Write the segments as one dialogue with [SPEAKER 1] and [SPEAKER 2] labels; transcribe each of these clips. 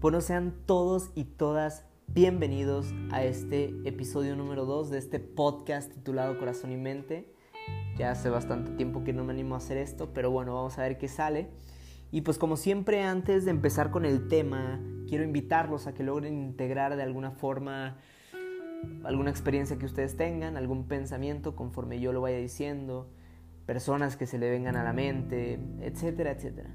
[SPEAKER 1] Bueno, sean todos y todas bienvenidos a este episodio número 2 de este podcast titulado Corazón y Mente. Ya hace bastante tiempo que no me animo a hacer esto, pero bueno, vamos a ver qué sale. Y pues como siempre, antes de empezar con el tema, quiero invitarlos a que logren integrar de alguna forma alguna experiencia que ustedes tengan, algún pensamiento conforme yo lo vaya diciendo, personas que se le vengan a la mente, etcétera, etcétera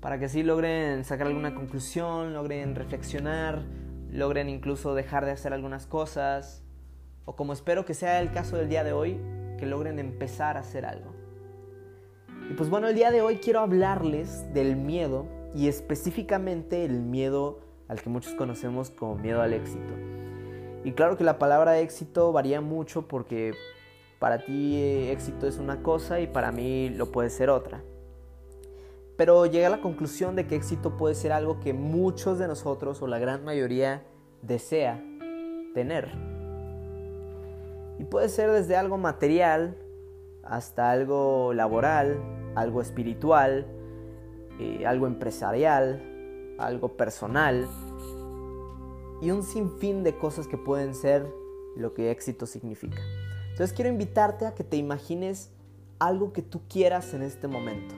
[SPEAKER 1] para que así logren sacar alguna conclusión, logren reflexionar, logren incluso dejar de hacer algunas cosas, o como espero que sea el caso del día de hoy, que logren empezar a hacer algo. Y pues bueno, el día de hoy quiero hablarles del miedo y específicamente el miedo al que muchos conocemos como miedo al éxito. Y claro que la palabra éxito varía mucho porque para ti eh, éxito es una cosa y para mí lo puede ser otra pero llegué a la conclusión de que éxito puede ser algo que muchos de nosotros o la gran mayoría desea tener. Y puede ser desde algo material hasta algo laboral, algo espiritual, eh, algo empresarial, algo personal y un sinfín de cosas que pueden ser lo que éxito significa. Entonces quiero invitarte a que te imagines algo que tú quieras en este momento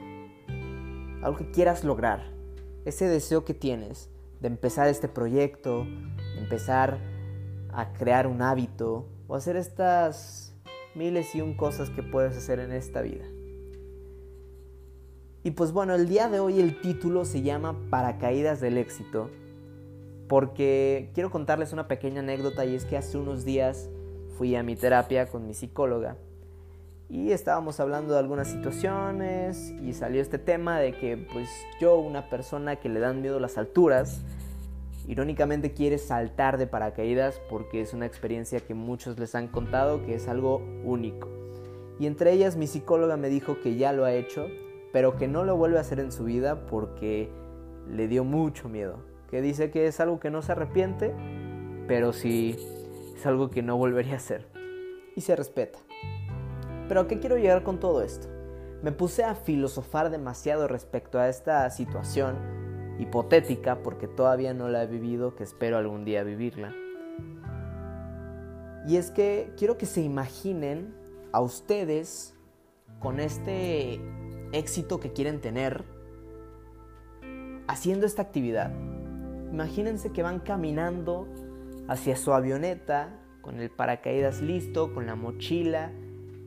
[SPEAKER 1] algo que quieras lograr, ese deseo que tienes de empezar este proyecto, de empezar a crear un hábito o hacer estas miles y un cosas que puedes hacer en esta vida. Y pues bueno, el día de hoy el título se llama Paracaídas del éxito, porque quiero contarles una pequeña anécdota y es que hace unos días fui a mi terapia con mi psicóloga y estábamos hablando de algunas situaciones y salió este tema de que pues yo, una persona que le dan miedo las alturas, irónicamente quiere saltar de paracaídas porque es una experiencia que muchos les han contado que es algo único. Y entre ellas mi psicóloga me dijo que ya lo ha hecho, pero que no lo vuelve a hacer en su vida porque le dio mucho miedo. Que dice que es algo que no se arrepiente, pero sí es algo que no volvería a hacer. Y se respeta. Pero ¿a qué quiero llegar con todo esto? Me puse a filosofar demasiado respecto a esta situación hipotética porque todavía no la he vivido, que espero algún día vivirla. Y es que quiero que se imaginen a ustedes con este éxito que quieren tener haciendo esta actividad. Imagínense que van caminando hacia su avioneta con el paracaídas listo, con la mochila,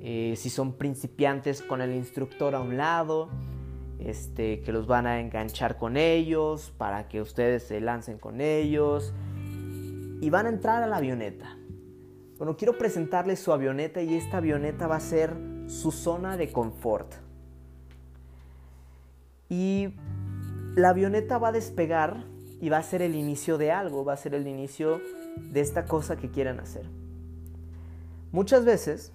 [SPEAKER 1] eh, si son principiantes con el instructor a un lado, este, que los van a enganchar con ellos para que ustedes se lancen con ellos y van a entrar a la avioneta. Bueno, quiero presentarles su avioneta y esta avioneta va a ser su zona de confort. Y la avioneta va a despegar y va a ser el inicio de algo, va a ser el inicio de esta cosa que quieran hacer. Muchas veces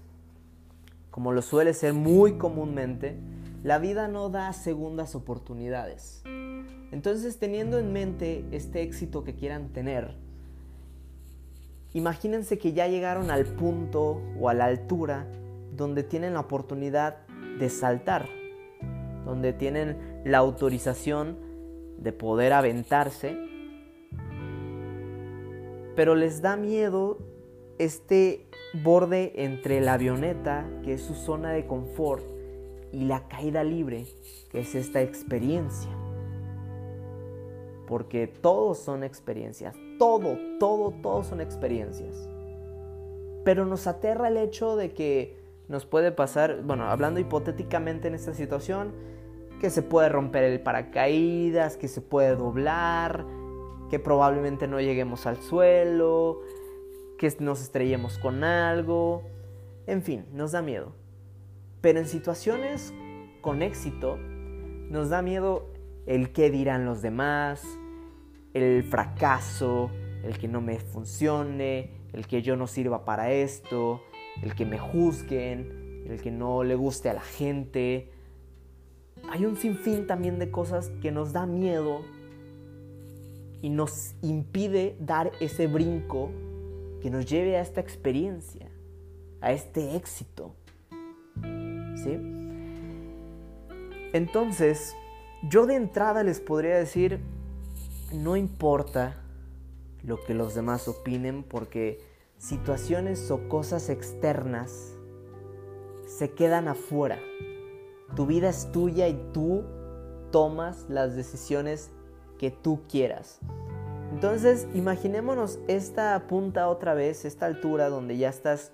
[SPEAKER 1] como lo suele ser muy comúnmente, la vida no da segundas oportunidades. Entonces, teniendo en mente este éxito que quieran tener, imagínense que ya llegaron al punto o a la altura donde tienen la oportunidad de saltar, donde tienen la autorización de poder aventarse, pero les da miedo este borde entre la avioneta, que es su zona de confort, y la caída libre, que es esta experiencia. Porque todos son experiencias, todo, todo, todo son experiencias. Pero nos aterra el hecho de que nos puede pasar, bueno, hablando hipotéticamente en esta situación, que se puede romper el paracaídas, que se puede doblar, que probablemente no lleguemos al suelo, que nos estrellemos con algo, en fin, nos da miedo. Pero en situaciones con éxito, nos da miedo el qué dirán los demás, el fracaso, el que no me funcione, el que yo no sirva para esto, el que me juzguen, el que no le guste a la gente. Hay un sinfín también de cosas que nos da miedo y nos impide dar ese brinco que nos lleve a esta experiencia, a este éxito. ¿Sí? Entonces, yo de entrada les podría decir no importa lo que los demás opinen porque situaciones o cosas externas se quedan afuera. Tu vida es tuya y tú tomas las decisiones que tú quieras. Entonces, imaginémonos esta punta otra vez, esta altura donde ya estás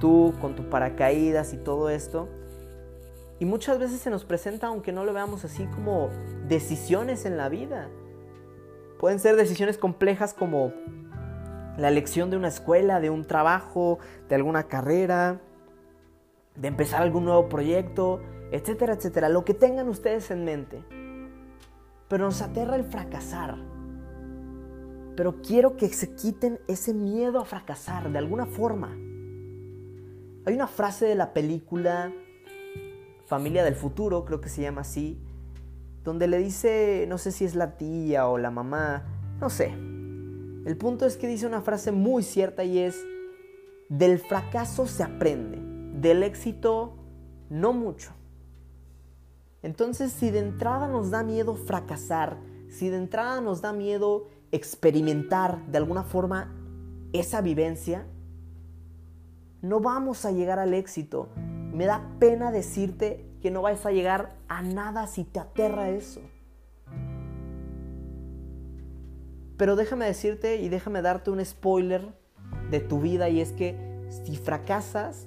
[SPEAKER 1] tú con tu paracaídas y todo esto. Y muchas veces se nos presenta, aunque no lo veamos así, como decisiones en la vida. Pueden ser decisiones complejas como la elección de una escuela, de un trabajo, de alguna carrera, de empezar algún nuevo proyecto, etcétera, etcétera. Lo que tengan ustedes en mente. Pero nos aterra el fracasar. Pero quiero que se quiten ese miedo a fracasar de alguna forma. Hay una frase de la película Familia del Futuro, creo que se llama así, donde le dice, no sé si es la tía o la mamá, no sé. El punto es que dice una frase muy cierta y es, del fracaso se aprende, del éxito no mucho. Entonces, si de entrada nos da miedo fracasar, si de entrada nos da miedo experimentar de alguna forma esa vivencia, no vamos a llegar al éxito. Me da pena decirte que no vais a llegar a nada si te aterra eso. Pero déjame decirte y déjame darte un spoiler de tu vida y es que si fracasas,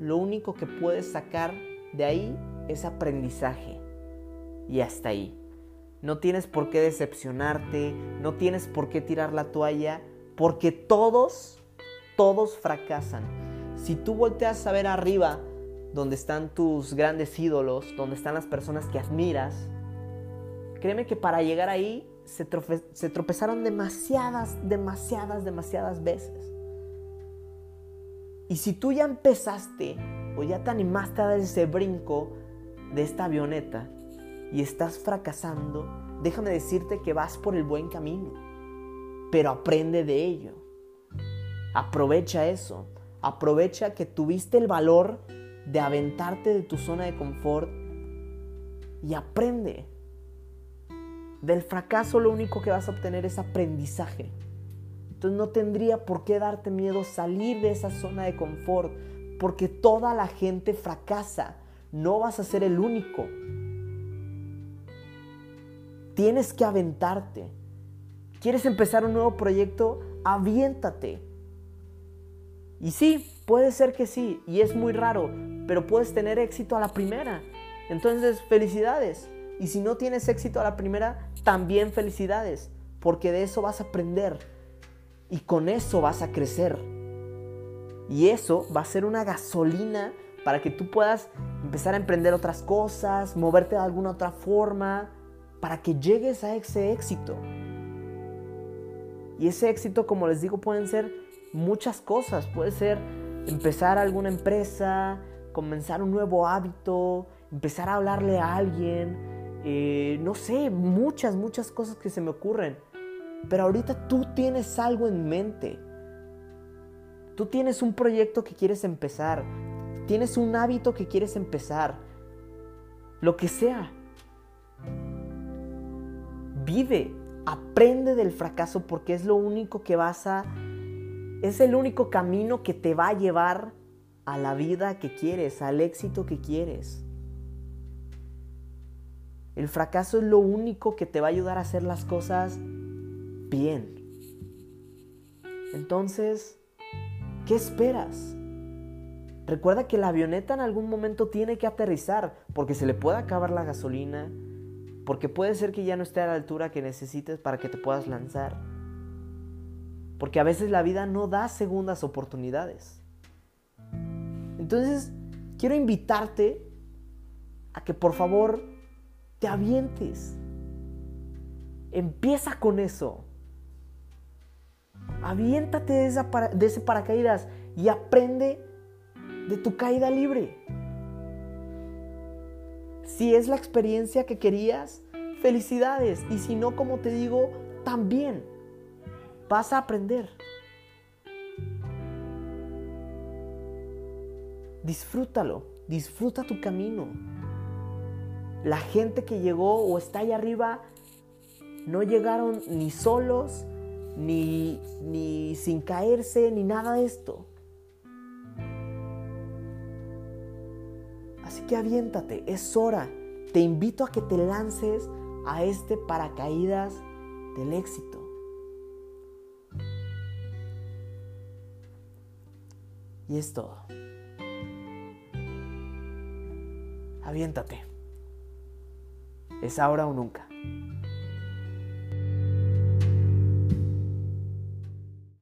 [SPEAKER 1] lo único que puedes sacar de ahí es aprendizaje. Y hasta ahí. No tienes por qué decepcionarte, no tienes por qué tirar la toalla, porque todos, todos fracasan. Si tú volteas a ver arriba, donde están tus grandes ídolos, donde están las personas que admiras, créeme que para llegar ahí se, tropezaron demasiadas, demasiadas, demasiadas veces. Y si tú ya empezaste o ya te animaste a dar ese brinco de esta avioneta y estás fracasando, déjame decirte que vas por el buen camino. Pero aprende de ello. Aprovecha eso. Aprovecha que tuviste el valor de aventarte de tu zona de confort y aprende. Del fracaso lo único que vas a obtener es aprendizaje. Entonces no tendría por qué darte miedo salir de esa zona de confort, porque toda la gente fracasa. No vas a ser el único. Tienes que aventarte. ¿Quieres empezar un nuevo proyecto? Aviéntate. Y sí, puede ser que sí, y es muy raro, pero puedes tener éxito a la primera. Entonces, felicidades. Y si no tienes éxito a la primera, también felicidades, porque de eso vas a aprender y con eso vas a crecer. Y eso va a ser una gasolina para que tú puedas empezar a emprender otras cosas, moverte de alguna otra forma, para que llegues a ese éxito. Y ese éxito, como les digo, pueden ser muchas cosas. Puede ser empezar alguna empresa, comenzar un nuevo hábito, empezar a hablarle a alguien, eh, no sé, muchas, muchas cosas que se me ocurren. Pero ahorita tú tienes algo en mente. Tú tienes un proyecto que quieres empezar. Tienes un hábito que quieres empezar. Lo que sea. Vive, aprende del fracaso porque es lo único que vas a... Es el único camino que te va a llevar a la vida que quieres, al éxito que quieres. El fracaso es lo único que te va a ayudar a hacer las cosas bien. Entonces, ¿qué esperas? Recuerda que la avioneta en algún momento tiene que aterrizar porque se le puede acabar la gasolina, porque puede ser que ya no esté a la altura que necesites para que te puedas lanzar. Porque a veces la vida no da segundas oportunidades. Entonces, quiero invitarte a que por favor te avientes. Empieza con eso. Aviéntate de, ese paracaídas y aprende de tu caída libre. Si es la experiencia que querías, felicidades. Y si no, como te digo, también vas a aprender. Disfrútalo, disfruta tu camino. La gente que llegó o está ahí arriba no llegaron ni solos, ni, ni sin caerse, ni nada de esto. Aviéntate, es hora. Te invito a que te lances a este paracaídas del éxito. Y es todo. Aviéntate. Es ahora o nunca.